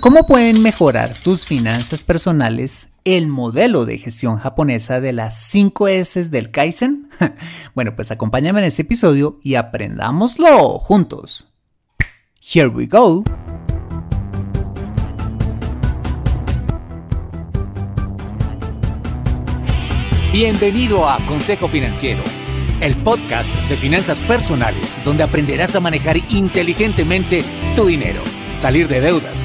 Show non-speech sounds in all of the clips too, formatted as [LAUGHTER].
¿Cómo pueden mejorar tus finanzas personales el modelo de gestión japonesa de las 5 S del Kaizen? [LAUGHS] Bueno, pues acompáñame en este episodio y aprendámoslo juntos. Here we go. Bienvenido a Consejo Financiero, el podcast de finanzas personales donde aprenderás a manejar inteligentemente tu dinero, salir de deudas,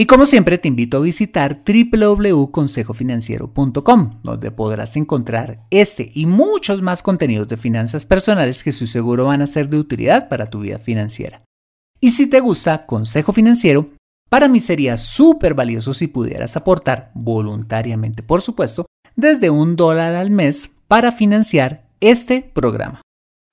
Y como siempre te invito a visitar www.consejofinanciero.com, donde podrás encontrar este y muchos más contenidos de finanzas personales que estoy seguro van a ser de utilidad para tu vida financiera. Y si te gusta Consejo Financiero, para mí sería súper valioso si pudieras aportar, voluntariamente por supuesto, desde un dólar al mes para financiar este programa.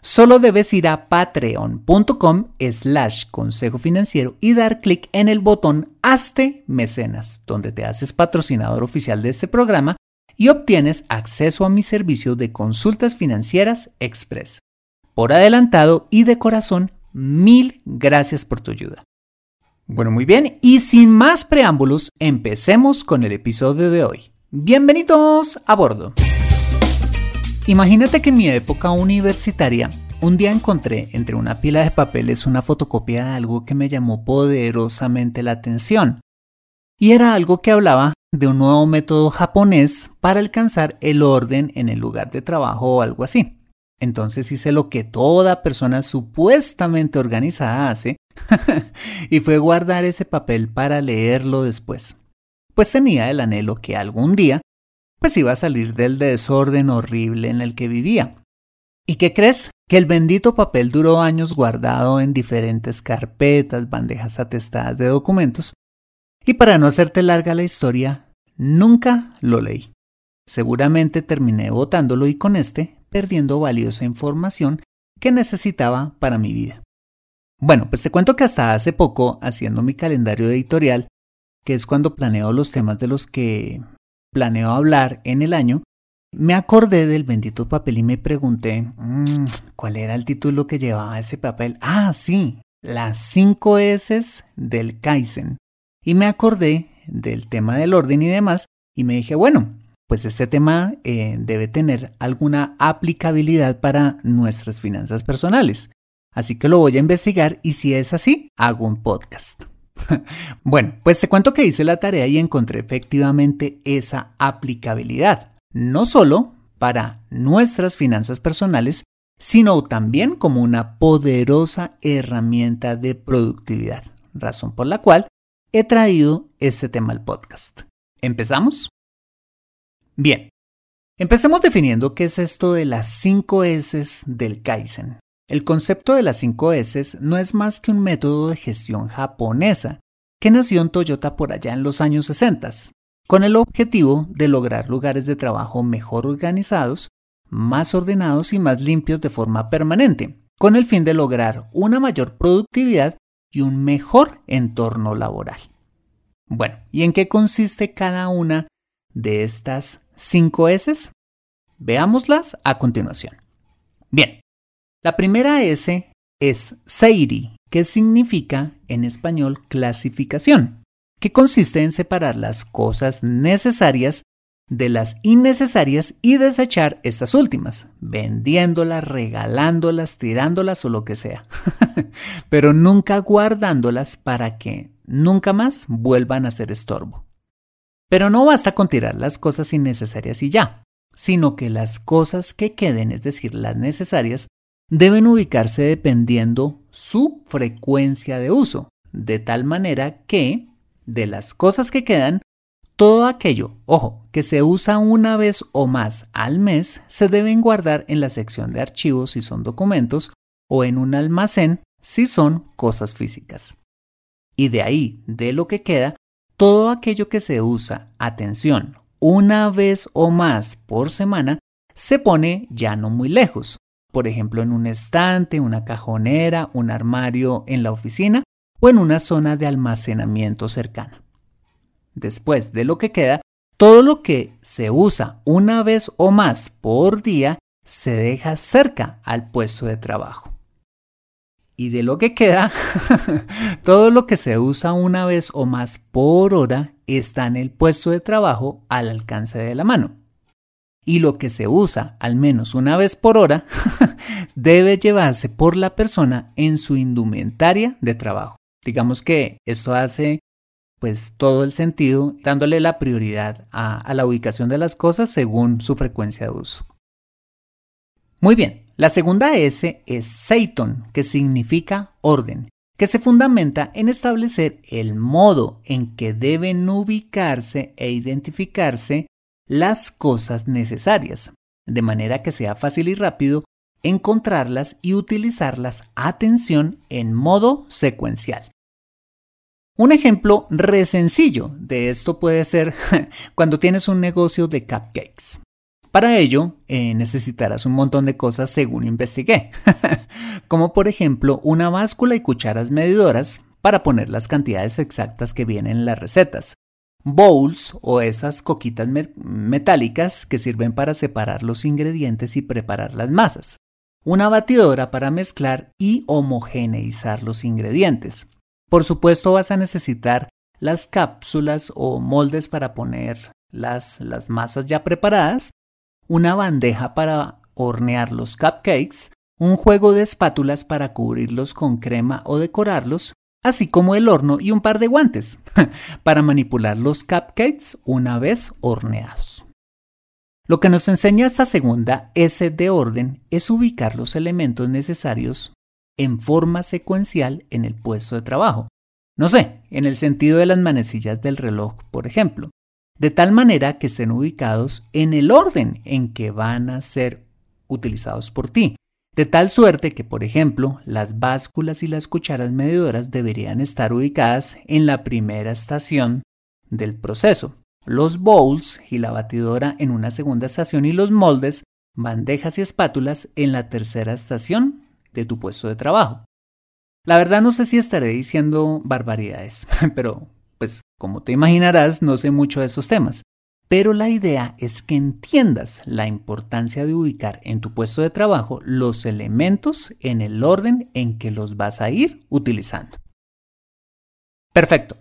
Solo debes ir a patreon.com slash consejo financiero y dar clic en el botón Hazte Mecenas, donde te haces patrocinador oficial de este programa y obtienes acceso a mi servicio de consultas financieras express. Por adelantado y de corazón, mil gracias por tu ayuda. Bueno, muy bien, y sin más preámbulos, empecemos con el episodio de hoy. Bienvenidos a bordo. Imagínate que en mi época universitaria, un día encontré entre una pila de papeles una fotocopia de algo que me llamó poderosamente la atención. Y era algo que hablaba de un nuevo método japonés para alcanzar el orden en el lugar de trabajo o algo así. Entonces hice lo que toda persona supuestamente organizada hace [LAUGHS] y fue guardar ese papel para leerlo después. Pues tenía el anhelo que algún día pues iba a salir del desorden horrible en el que vivía. ¿Y qué crees? Que el bendito papel duró años guardado en diferentes carpetas, bandejas atestadas de documentos, y para no hacerte larga la historia, nunca lo leí. Seguramente terminé botándolo y con este perdiendo valiosa información que necesitaba para mi vida. Bueno, pues te cuento que hasta hace poco, haciendo mi calendario editorial, que es cuando planeo los temas de los que planeo hablar en el año, me acordé del bendito papel y me pregunté, mm, ¿cuál era el título que llevaba ese papel? Ah, sí, las 5 S del Kaizen. Y me acordé del tema del orden y demás y me dije, bueno, pues este tema eh, debe tener alguna aplicabilidad para nuestras finanzas personales. Así que lo voy a investigar y si es así, hago un podcast. [LAUGHS] bueno, pues te cuento que hice la tarea y encontré efectivamente esa aplicabilidad, no solo para nuestras finanzas personales, sino también como una poderosa herramienta de productividad, razón por la cual he traído este tema al podcast. ¿Empezamos? Bien, empecemos definiendo qué es esto de las 5 S del Kaizen. El concepto de las 5 S no es más que un método de gestión japonesa que nació en Toyota por allá en los años 60, con el objetivo de lograr lugares de trabajo mejor organizados, más ordenados y más limpios de forma permanente, con el fin de lograr una mayor productividad y un mejor entorno laboral. Bueno, ¿y en qué consiste cada una de estas 5 S? Veámoslas a continuación. Bien, la primera S es Seiri, que significa en español clasificación, que consiste en separar las cosas necesarias de las innecesarias y desechar estas últimas, vendiéndolas, regalándolas, tirándolas o lo que sea, [LAUGHS] pero nunca guardándolas para que nunca más vuelvan a ser estorbo. Pero no basta con tirar las cosas innecesarias y ya, sino que las cosas que queden, es decir, las necesarias, deben ubicarse dependiendo su frecuencia de uso, de tal manera que de las cosas que quedan todo aquello, ojo, que se usa una vez o más al mes se deben guardar en la sección de archivos si son documentos o en un almacén si son cosas físicas. Y de ahí, de lo que queda, todo aquello que se usa, atención, una vez o más por semana, se pone ya no muy lejos, por ejemplo en un estante, una cajonera, un armario en la oficina o en una zona de almacenamiento cercana. Después de lo que queda, todo lo que se usa una vez o más por día se deja cerca al puesto de trabajo. Y de lo que queda, [LAUGHS] todo lo que se usa una vez o más por hora está en el puesto de trabajo al alcance de la mano. Y lo que se usa al menos una vez por hora [LAUGHS] debe llevarse por la persona en su indumentaria de trabajo. Digamos que esto hace pues todo el sentido, dándole la prioridad a, la ubicación de las cosas según su frecuencia de uso. Muy bien, la segunda S es Seiton, que significa orden, que se fundamenta en establecer el modo en que deben ubicarse e identificarse las cosas necesarias, de manera que sea fácil y rápido encontrarlas y utilizarlas, atención, en modo secuencial. Un ejemplo re sencillo de esto puede ser [LAUGHS] cuando tienes un negocio de cupcakes. Para ello, eh, necesitarás un montón de cosas según investigué, [LAUGHS] como por ejemplo una báscula y cucharas medidoras para poner las cantidades exactas que vienen en las recetas, bowls o esas coquitas metálicas que sirven para separar los ingredientes y preparar las masas, una batidora para mezclar y homogeneizar los ingredientes, por supuesto vas a necesitar las cápsulas o moldes para poner las, las masas ya preparadas, una bandeja para hornear los cupcakes, un juego de espátulas para cubrirlos con crema o decorarlos, así como el horno y un par de guantes [LAUGHS] para manipular los cupcakes una vez horneados. Lo que nos enseña esta segunda S de orden es ubicar los elementos necesarios en forma secuencial en el puesto de trabajo. No sé, en el sentido de las manecillas del reloj, por ejemplo, de tal manera que estén ubicados en el orden en que van a ser utilizados por ti. De tal suerte que, por ejemplo, las básculas y las cucharas medidoras deberían estar ubicadas en la primera estación del proceso, los bowls y la batidora en una segunda estación y los moldes, bandejas y espátulas en la tercera estación de tu puesto de trabajo. La verdad no sé si estaré diciendo barbaridades, [LAUGHS] pero pues como te imaginarás no sé mucho de esos temas. Pero la idea es que entiendas la importancia de ubicar en tu puesto de trabajo los elementos en el orden en que los vas a ir utilizando. Perfecto.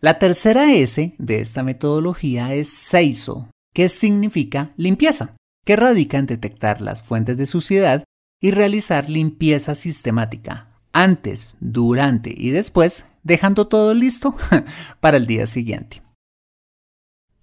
La tercera S de esta metodología es SEISO, que significa limpieza, que radica en detectar las fuentes de suciedad y realizar limpieza sistemática, antes, durante y después, dejando todo listo [LAUGHS] para el día siguiente.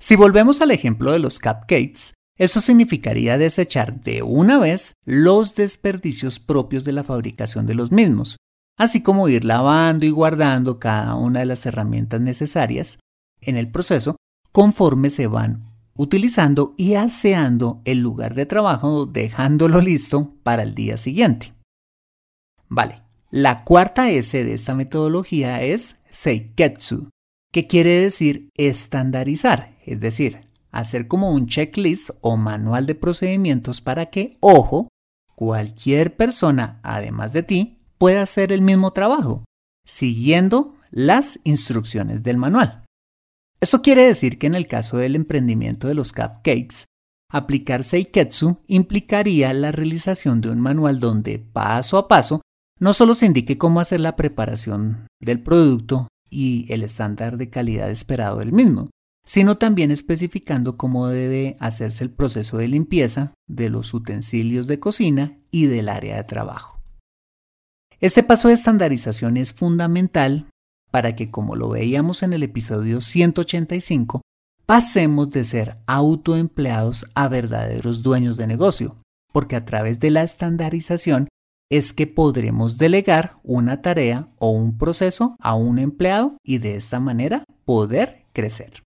Si volvemos al ejemplo de los cupcakes, eso significaría desechar de una vez los desperdicios propios de la fabricación de los mismos, así como ir lavando y guardando cada una de las herramientas necesarias en el proceso conforme se van utilizando y aseando el lugar de trabajo dejándolo listo para el día siguiente. Vale, la cuarta S de esta metodología es Seiketsu, que quiere decir estandarizar, es decir, hacer como un checklist o manual de procedimientos para que, ojo, cualquier persona, además de ti, pueda hacer el mismo trabajo, siguiendo las instrucciones del manual. Esto quiere decir que en el caso del emprendimiento de los cupcakes, aplicar Seiketsu implicaría la realización de un manual donde paso a paso no solo se indique cómo hacer la preparación del producto y el estándar de calidad esperado del mismo, sino también especificando cómo debe hacerse el proceso de limpieza de los utensilios de cocina y del área de trabajo. Este paso de estandarización es fundamental para que, como lo veíamos en el episodio 185, pasemos de ser autoempleados a verdaderos dueños de negocio, porque a través de la estandarización es que podremos delegar una tarea o un proceso a un empleado y de esta manera poder crecer.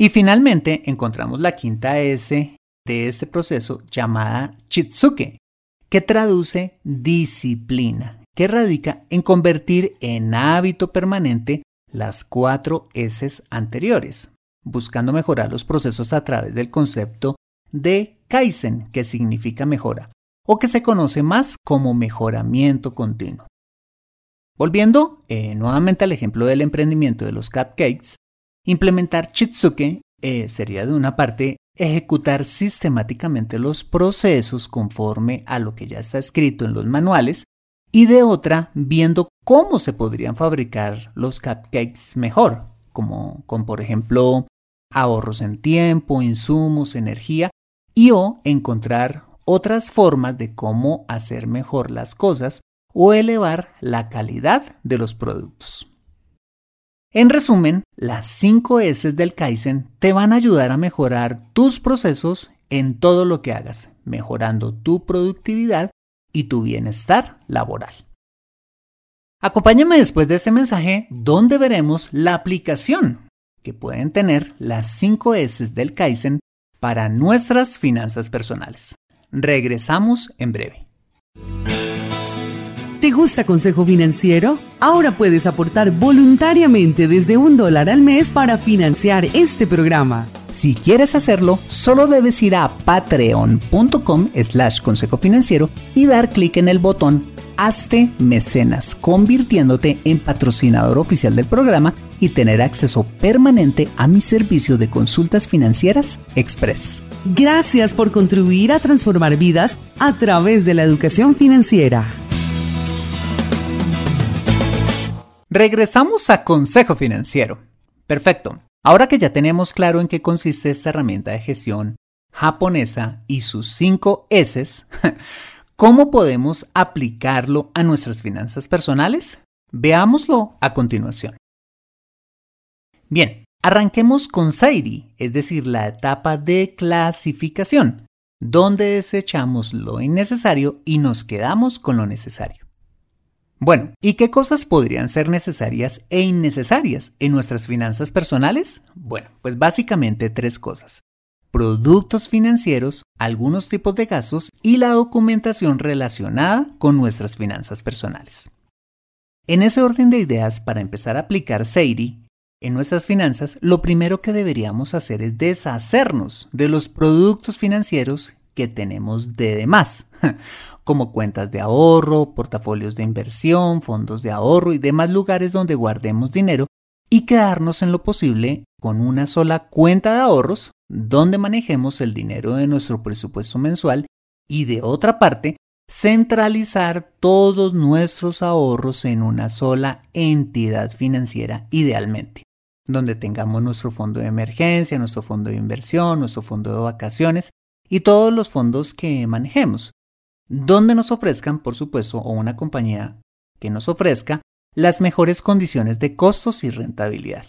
Y finalmente encontramos la quinta S de este proceso llamada Chitsuke, que traduce disciplina, que radica en convertir en hábito permanente las cuatro S anteriores, buscando mejorar los procesos a través del concepto de Kaizen, que significa mejora, o que se conoce más como mejoramiento continuo. Volviendo eh, nuevamente al ejemplo del emprendimiento de los cupcakes, Implementar Chitsuke eh, sería de una parte ejecutar sistemáticamente los procesos conforme a lo que ya está escrito en los manuales y de otra viendo cómo se podrían fabricar los cupcakes mejor, como con por ejemplo ahorros en tiempo, insumos, energía y o encontrar otras formas de cómo hacer mejor las cosas o elevar la calidad de los productos. En resumen, las 5 S del Kaizen te van a ayudar a mejorar tus procesos en todo lo que hagas, mejorando tu productividad y tu bienestar laboral. Acompáñame después de este mensaje donde veremos la aplicación que pueden tener las 5 S del Kaizen para nuestras finanzas personales. Regresamos en breve. ¿Te gusta Consejo Financiero? Ahora puedes aportar voluntariamente desde un dólar al mes para financiar este programa. Si quieres hacerlo, solo debes ir a patreon.com slash consejo financiero y dar clic en el botón Hazte Mecenas, convirtiéndote en patrocinador oficial del programa y tener acceso permanente a mi servicio de consultas financieras Express. Gracias por contribuir a transformar vidas a través de la educación financiera. Regresamos a Consejo Financiero. Perfecto. Ahora que ya tenemos claro en qué consiste esta herramienta de gestión japonesa y sus 5 S, [LAUGHS] ¿cómo podemos aplicarlo a nuestras finanzas personales? Veámoslo a continuación. Bien, arranquemos con Sairi, es decir, la etapa de clasificación, donde desechamos lo innecesario y nos quedamos con lo necesario. Bueno, ¿y qué cosas podrían ser necesarias e innecesarias en nuestras finanzas personales? Bueno, pues básicamente tres cosas. Productos financieros, algunos tipos de gastos y la documentación relacionada con nuestras finanzas personales. En ese orden de ideas, para empezar a aplicar Seiri en nuestras finanzas, lo primero que deberíamos hacer es deshacernos de los productos financieros que tenemos de demás, [LAUGHS] como cuentas de ahorro, portafolios de inversión, fondos de ahorro y demás lugares donde guardemos dinero y quedarnos en lo posible con una sola cuenta de ahorros donde manejemos el dinero de nuestro presupuesto mensual y de otra parte centralizar todos nuestros ahorros en una sola entidad financiera idealmente, donde tengamos nuestro fondo de emergencia, nuestro fondo de inversión, nuestro fondo de vacaciones y todos los fondos que manejemos, donde nos ofrezcan, por supuesto, o una compañía que nos ofrezca las mejores condiciones de costos y rentabilidad.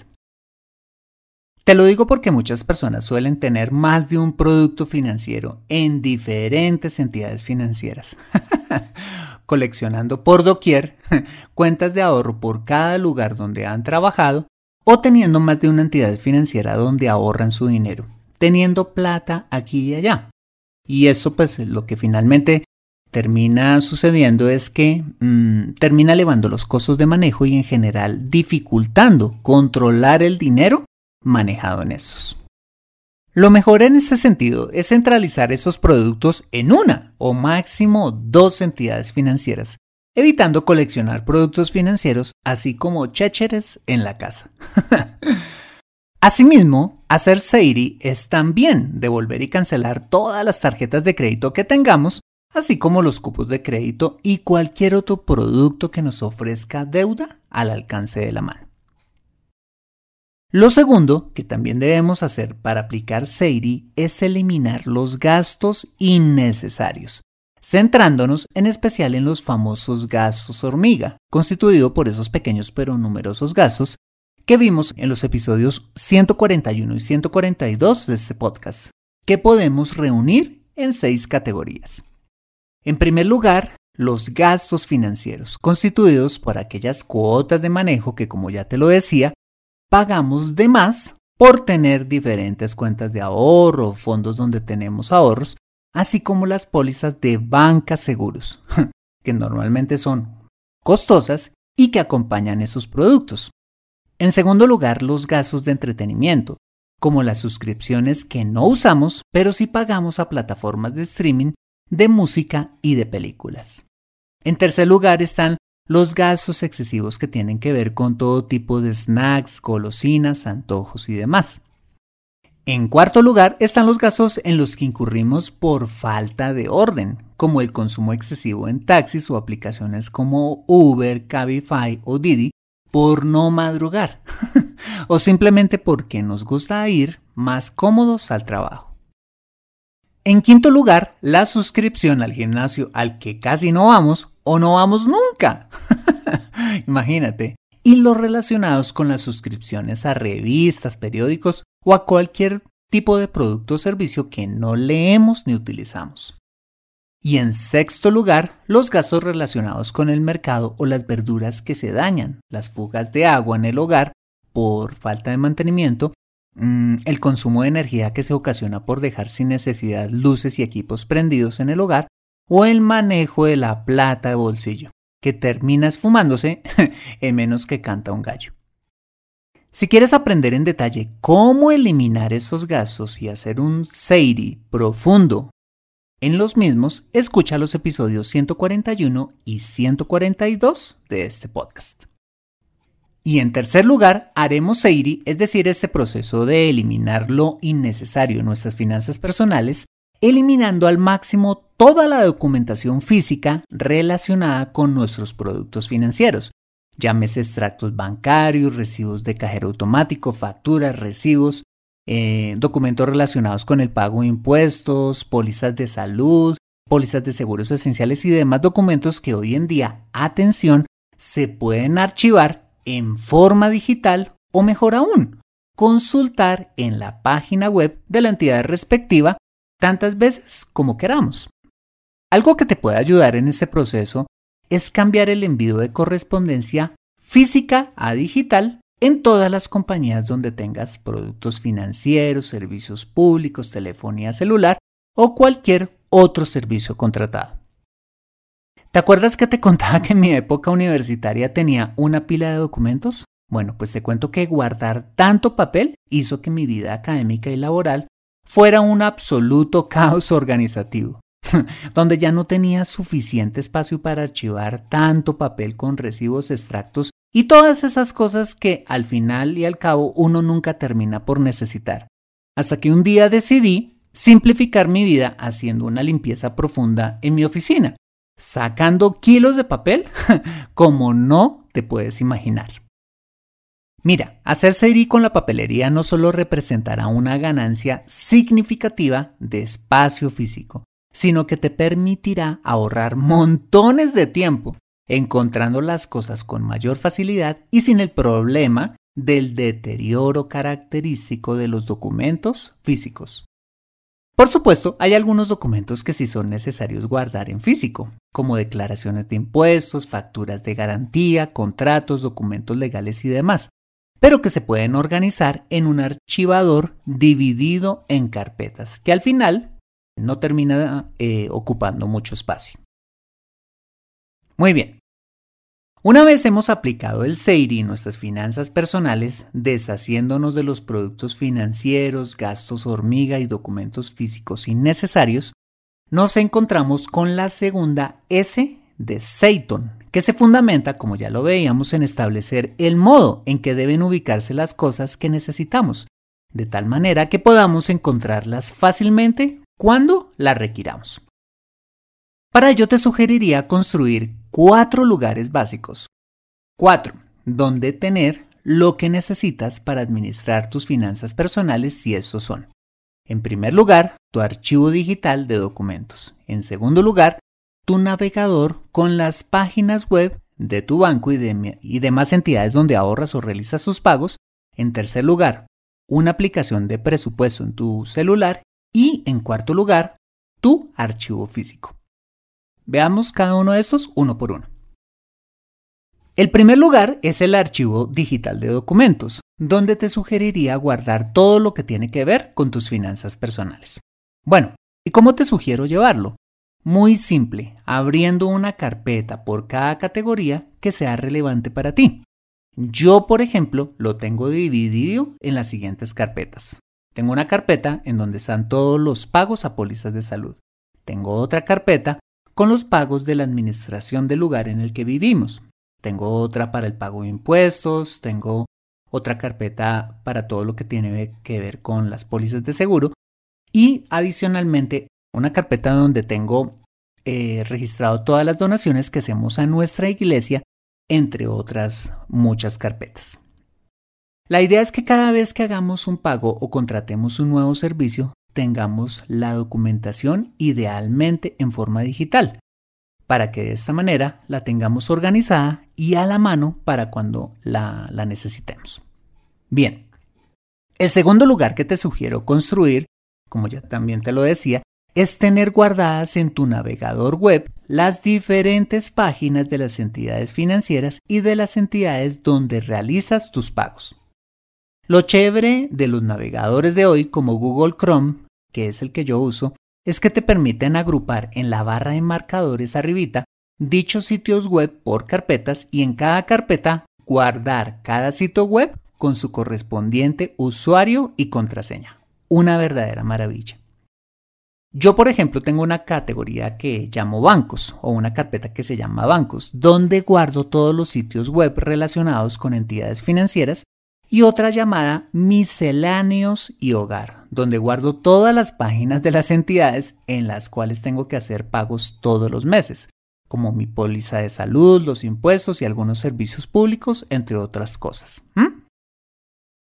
Te lo digo porque muchas personas suelen tener más de un producto financiero en diferentes entidades financieras, [LAUGHS] coleccionando por doquier [LAUGHS] cuentas de ahorro por cada lugar donde han trabajado o teniendo más de una entidad financiera donde ahorran su dinero teniendo plata aquí y allá. Y eso pues lo que finalmente termina sucediendo es que mm, termina elevando los costos de manejo y en general dificultando controlar el dinero manejado en esos. Lo mejor en este sentido es centralizar esos productos en una o máximo dos entidades financieras, evitando coleccionar productos financieros así como chécheres en la casa. [LAUGHS] Asimismo, hacer Seiri es también devolver y cancelar todas las tarjetas de crédito que tengamos así como los cupos de crédito y cualquier otro producto que nos ofrezca deuda al alcance de la mano. Lo segundo que también debemos hacer para aplicar Seiri es eliminar los gastos innecesarios, centrándonos en especial en los famosos gastos hormiga, constituido por esos pequeños pero numerosos gastos que vimos en los episodios 141 y 142 de este podcast, que podemos reunir en seis categorías. En primer lugar, los gastos financieros, constituidos por aquellas cuotas de manejo que, como ya te lo decía, pagamos de más por tener diferentes cuentas de ahorro fondos donde tenemos ahorros, así como las pólizas de banca seguros, [LAUGHS] que normalmente son costosas y que acompañan esos productos. En segundo lugar, los gastos de entretenimiento, como las suscripciones que no usamos, pero sí pagamos a plataformas de streaming de música y de películas. En tercer lugar están los gastos excesivos que tienen que ver con todo tipo de snacks, golosinas, antojos y demás. En cuarto lugar están los gastos en los que incurrimos por falta de orden, como el consumo excesivo en taxis o aplicaciones como Uber, Cabify o Didi, por no madrugar, [LAUGHS] o simplemente porque nos gusta ir más cómodos al trabajo. En quinto lugar, la suscripción al gimnasio al que casi no vamos o no vamos nunca. [LAUGHS] Imagínate. Y los relacionados con las suscripciones a revistas, periódicos o a cualquier tipo de producto o servicio que no leemos ni utilizamos. Y en sexto lugar, los gastos relacionados con el mercado o las verduras que se dañan, las fugas de agua en el hogar por falta de mantenimiento, mm, el consumo de energía que se ocasiona por dejar sin necesidad luces y equipos prendidos en el hogar o el manejo de la plata de bolsillo, que termina esfumándose [LAUGHS] en menos que canta un gallo. Si quieres aprender en detalle cómo eliminar esos gastos y hacer un Seiri profundo en los mismos, escucha los episodios 141 y 142 de este podcast. Y en tercer lugar, haremos Seiri, es decir, este proceso de eliminar lo innecesario en nuestras finanzas personales eliminando al máximo toda la documentación física relacionada con nuestros productos financieros, llámese extractos bancarios, recibos de cajero automático, facturas, recibos, eh, documentos relacionados con el pago de impuestos, pólizas de salud, pólizas de seguros esenciales y demás documentos que hoy en día, atención, se pueden archivar en forma digital o mejor aún, consultar en la página web de la entidad respectiva tantas veces como queramos. Algo que te puede ayudar en este proceso es cambiar el envío de correspondencia física a digital en todas las compañías donde tengas productos financieros, servicios públicos, telefonía celular o cualquier otro servicio contratado. ¿Te acuerdas que te [LAUGHS] contaba que en mi época universitaria tenía una pila de documentos? Bueno, pues te cuento que guardar tanto papel hizo que mi vida académica y laboral fuera un absoluto [LAUGHS] caos organizativo, [LAUGHS] donde ya no tenía suficiente espacio para archivar tanto papel con recibos extractos y todas esas cosas que al final y al cabo uno nunca termina por necesitar. Hasta que un día decidí simplificar mi vida haciendo una limpieza profunda en mi oficina, sacando kilos de papel [LAUGHS] como no te puedes imaginar. Mira, hacer Seiri con la papelería no solo representará una ganancia significativa de espacio físico, sino que te permitirá ahorrar montones de tiempo encontrando las cosas con mayor facilidad y sin el problema del deterioro característico de los documentos físicos. Por supuesto, hay algunos documentos que sí son necesarios guardar en físico, como declaraciones de impuestos, facturas de garantía, contratos, documentos legales y demás, pero que se pueden organizar en un archivador dividido en carpetas, que al final no termina eh, ocupando mucho espacio. Muy bien. Una vez hemos aplicado el SEIRI en nuestras finanzas personales, deshaciéndonos de los productos financieros, gastos hormiga y documentos físicos innecesarios, nos encontramos con la segunda S de Seiton, que se fundamenta, como ya lo veíamos, en establecer el modo en que deben ubicarse las cosas que necesitamos, de tal manera que podamos encontrarlas fácilmente cuando las requiramos. Para ello te sugeriría construir cuatro lugares básicos. Cuatro, donde tener lo que necesitas para administrar tus finanzas personales si estos son. En primer lugar, tu archivo digital de documentos. En segundo lugar, tu navegador con las páginas web de tu banco y, demás entidades donde ahorras o realizas tus pagos. En tercer lugar, una aplicación de presupuesto en tu celular. Y en cuarto lugar, tu archivo físico. Veamos cada uno de estos uno por uno. El primer lugar es el archivo digital de documentos, donde te sugeriría guardar todo lo que tiene que ver con tus finanzas personales. Bueno, ¿y cómo te sugiero llevarlo? Muy simple, abriendo una carpeta por cada categoría que sea relevante para ti. Yo, por ejemplo, lo tengo dividido en las siguientes carpetas. Tengo una carpeta en donde están todos los pagos a pólizas de salud. Tengo otra carpeta con los pagos de la administración del lugar en el que vivimos. Tengo otra para el pago de impuestos, tengo otra carpeta para todo lo que tiene que ver con las pólizas de seguro y adicionalmente una carpeta donde tengo eh, registrado todas las donaciones que hacemos a nuestra iglesia, entre otras muchas carpetas. La idea es que cada vez que hagamos un pago o contratemos un nuevo servicio, tengamos la documentación idealmente en forma digital, para que de esta manera la tengamos organizada y a la mano para cuando la, la necesitemos. Bien, el segundo lugar que te sugiero construir, como ya también te lo decía, es tener guardadas en tu navegador web las diferentes páginas de las entidades financieras y de las entidades donde realizas tus pagos. Lo chévere de los navegadores de hoy como Google Chrome, que es el que yo uso, es que te permiten agrupar en la barra de marcadores arribita dichos sitios web por carpetas y en cada carpeta guardar cada sitio web con su correspondiente usuario y contraseña. Una verdadera maravilla. Yo, por ejemplo, tengo una categoría que llamo bancos o una carpeta que se llama bancos, donde guardo todos los sitios web relacionados con entidades financieras y otra llamada misceláneos y hogar, donde guardo todas las páginas de las entidades en las cuales tengo que hacer pagos todos los meses, como mi póliza de salud, los impuestos y algunos servicios públicos, entre otras cosas.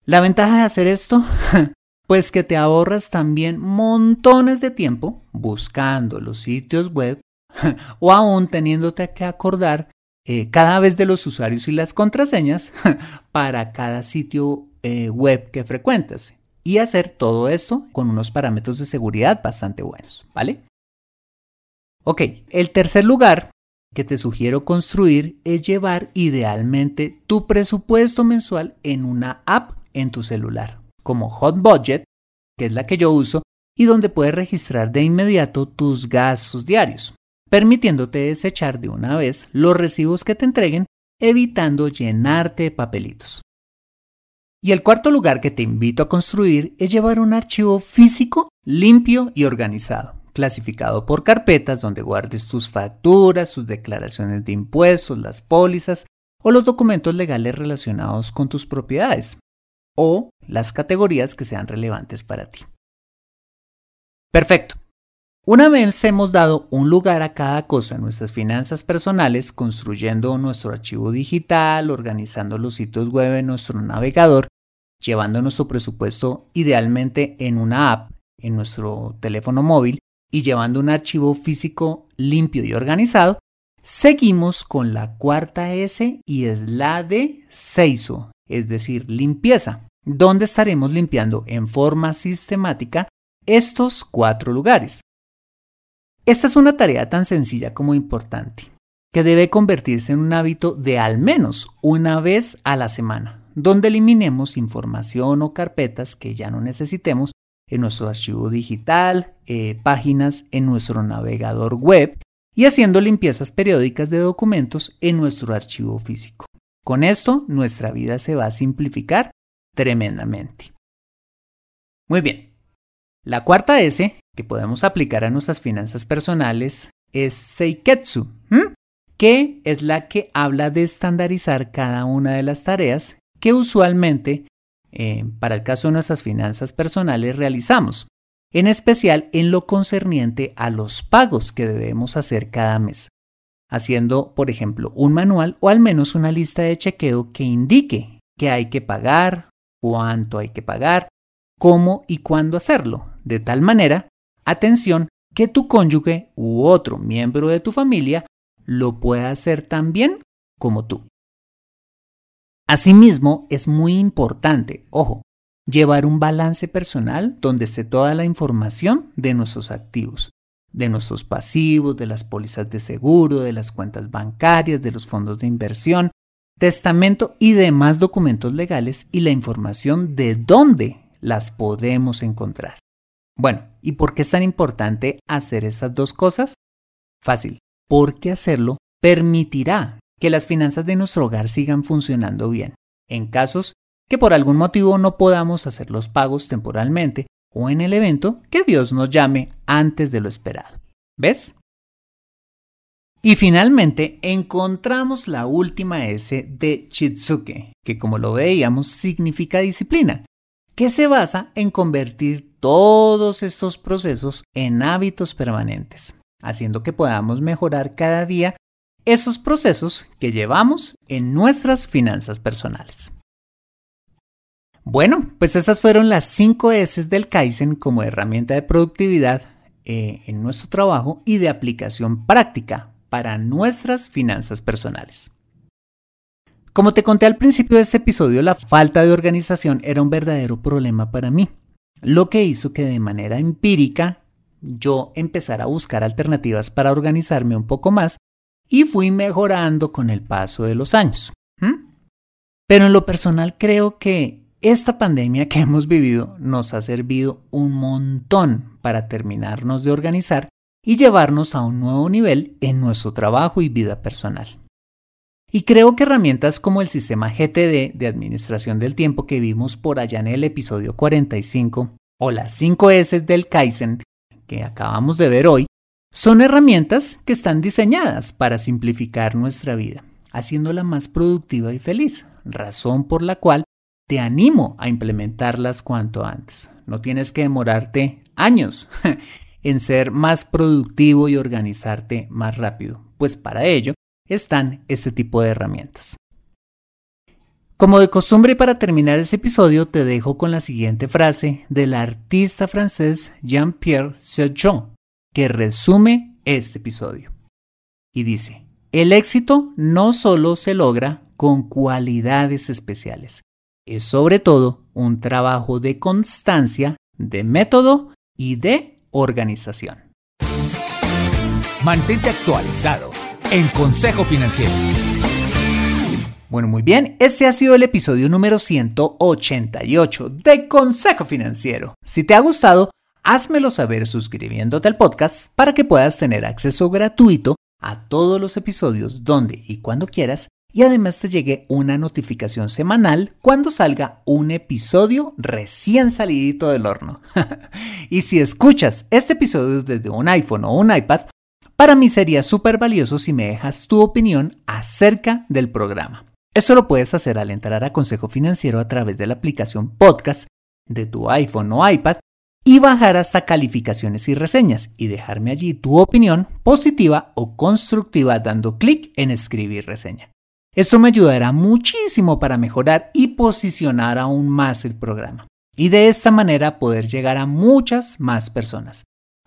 La ventaja de hacer esto, [LAUGHS] pues que te ahorras también montones de tiempo buscando los sitios web [LAUGHS] o aún teniéndote que acordar eh, cada vez de los usuarios y las contraseñas [LAUGHS] para cada sitio eh, web que frecuentas y hacer todo esto con unos parámetros de seguridad bastante buenos, ¿vale? Ok, el tercer lugar que te sugiero construir es llevar idealmente tu presupuesto mensual en una app en tu celular, como Hot Budget, que es la que yo uso, y donde puedes registrar de inmediato tus gastos diarios, permitiéndote desechar de una vez los recibos que te entreguen, evitando llenarte de papelitos. Y el cuarto lugar que te invito a construir es llevar un archivo físico, limpio y organizado, clasificado por carpetas donde guardes tus facturas, tus declaraciones de impuestos, las pólizas o los documentos legales relacionados con tus propiedades, o las categorías que sean relevantes para ti. Perfecto. Una vez hemos dado un lugar a cada cosa en nuestras finanzas personales, construyendo nuestro archivo digital, organizando los sitios web en nuestro navegador, llevando nuestro presupuesto idealmente en una app en nuestro teléfono móvil y llevando un archivo físico limpio y organizado, seguimos con la cuarta S y es la de Seiso, es decir, limpieza donde estaremos limpiando en forma sistemática estos cuatro lugares. Esta es una tarea tan sencilla como importante, que debe convertirse en un hábito de al menos una vez a la semana, donde eliminemos información o carpetas que ya no necesitemos en nuestro archivo digital, eh, páginas en nuestro navegador web y haciendo limpiezas periódicas de documentos en nuestro archivo físico. Con esto, nuestra vida se va a simplificar tremendamente. Muy bien. La cuarta S que podemos aplicar a nuestras finanzas personales es Seiketsu, que es la que habla de estandarizar cada una de las tareas que usualmente, eh, para el caso de nuestras finanzas personales, realizamos. en especial en lo concerniente a los pagos que debemos hacer cada mes, haciendo, por ejemplo, un manual o al menos una lista de chequeo que indique qué hay que pagar, cuánto hay que pagar, cómo y cuándo hacerlo, de tal manera, atención, que tu cónyuge u otro miembro de tu familia lo pueda hacer tan bien como tú. Asimismo, es muy importante, ojo, llevar un balance personal donde esté toda la información de nuestros activos, de nuestros pasivos, de las pólizas de seguro, de las cuentas bancarias, de los fondos de inversión, testamento y demás documentos legales y la información de dónde las podemos encontrar. Bueno, ¿y por qué es tan importante hacer estas dos cosas? Fácil, porque hacerlo permitirá que las finanzas de nuestro hogar sigan funcionando bien. En casos que por algún motivo no podamos hacer los pagos temporalmente o en el evento que Dios nos llame antes de lo esperado. ¿Ves? Y finalmente encontramos la última S de Chitsuke, que como lo veíamos significa disciplina, que se basa en convertir todos estos procesos en hábitos permanentes, haciendo que podamos mejorar cada día esos procesos que llevamos en nuestras finanzas personales. Bueno, pues esas fueron las 5 S del Kaizen como herramienta de productividad eh, en nuestro trabajo y de aplicación práctica para nuestras finanzas personales. Como te conté al principio de este episodio, la falta de organización era un verdadero problema para mí, lo que hizo que de manera empírica yo empezara a buscar alternativas para organizarme un poco más y fui mejorando con el paso de los años. Pero en lo personal creo que esta pandemia que hemos vivido nos ha servido un montón para terminarnos de organizar y llevarnos a un nuevo nivel en nuestro trabajo y vida personal. Y creo que herramientas como el sistema GTD de administración del tiempo que vimos por allá en el episodio 45 o las 5 S del Kaizen que acabamos de ver hoy, son herramientas que están diseñadas para simplificar nuestra vida, haciéndola más productiva y feliz, razón por la cual te animo a implementarlas cuanto antes. No tienes que demorarte años [LAUGHS] en ser más productivo y organizarte más rápido, pues para ello están este tipo de herramientas. Como de costumbre para terminar ese episodio te dejo con la siguiente frase del artista francés Jean-Pierre Sergent, que resume este episodio. Y dice, el éxito no solo se logra con cualidades especiales, es sobre todo un trabajo de constancia, de método y de organización. Mantente actualizado en Consejo Financiero. Bueno, muy bien, este ha sido el episodio número 188 de Consejo Financiero. Si te ha gustado, házmelo saber suscribiéndote al podcast para que puedas tener acceso gratuito a todos los episodios donde y cuando quieras y además te llegue una notificación semanal cuando salga un episodio recién salidito del horno. [LAUGHS] y si escuchas este episodio desde un iPhone o un iPad, para mí sería súper valioso si me dejas tu opinión acerca del programa. Esto lo puedes hacer al entrar a Consejo Financiero a través de la aplicación podcast de tu iPhone o iPad y bajar hasta calificaciones y reseñas y dejarme allí tu opinión positiva o constructiva dando clic en escribir reseña. Esto me ayudará muchísimo para mejorar y posicionar aún más el programa y de esta manera poder llegar a muchas más personas.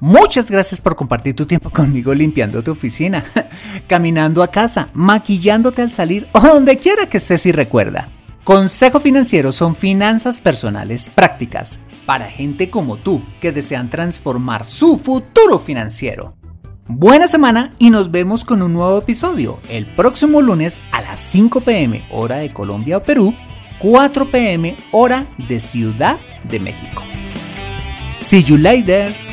Muchas gracias por compartir tu tiempo conmigo limpiando tu oficina, [LAUGHS] caminando a casa, maquillándote al salir o donde quiera que estés y recuerda. Consejo Financiero son finanzas personales prácticas para gente como tú que desean transformar su futuro financiero. Buena semana y nos vemos con un nuevo episodio el próximo lunes a las 5 pm hora de Colombia o Perú, 4 pm hora de Ciudad de México. See you later.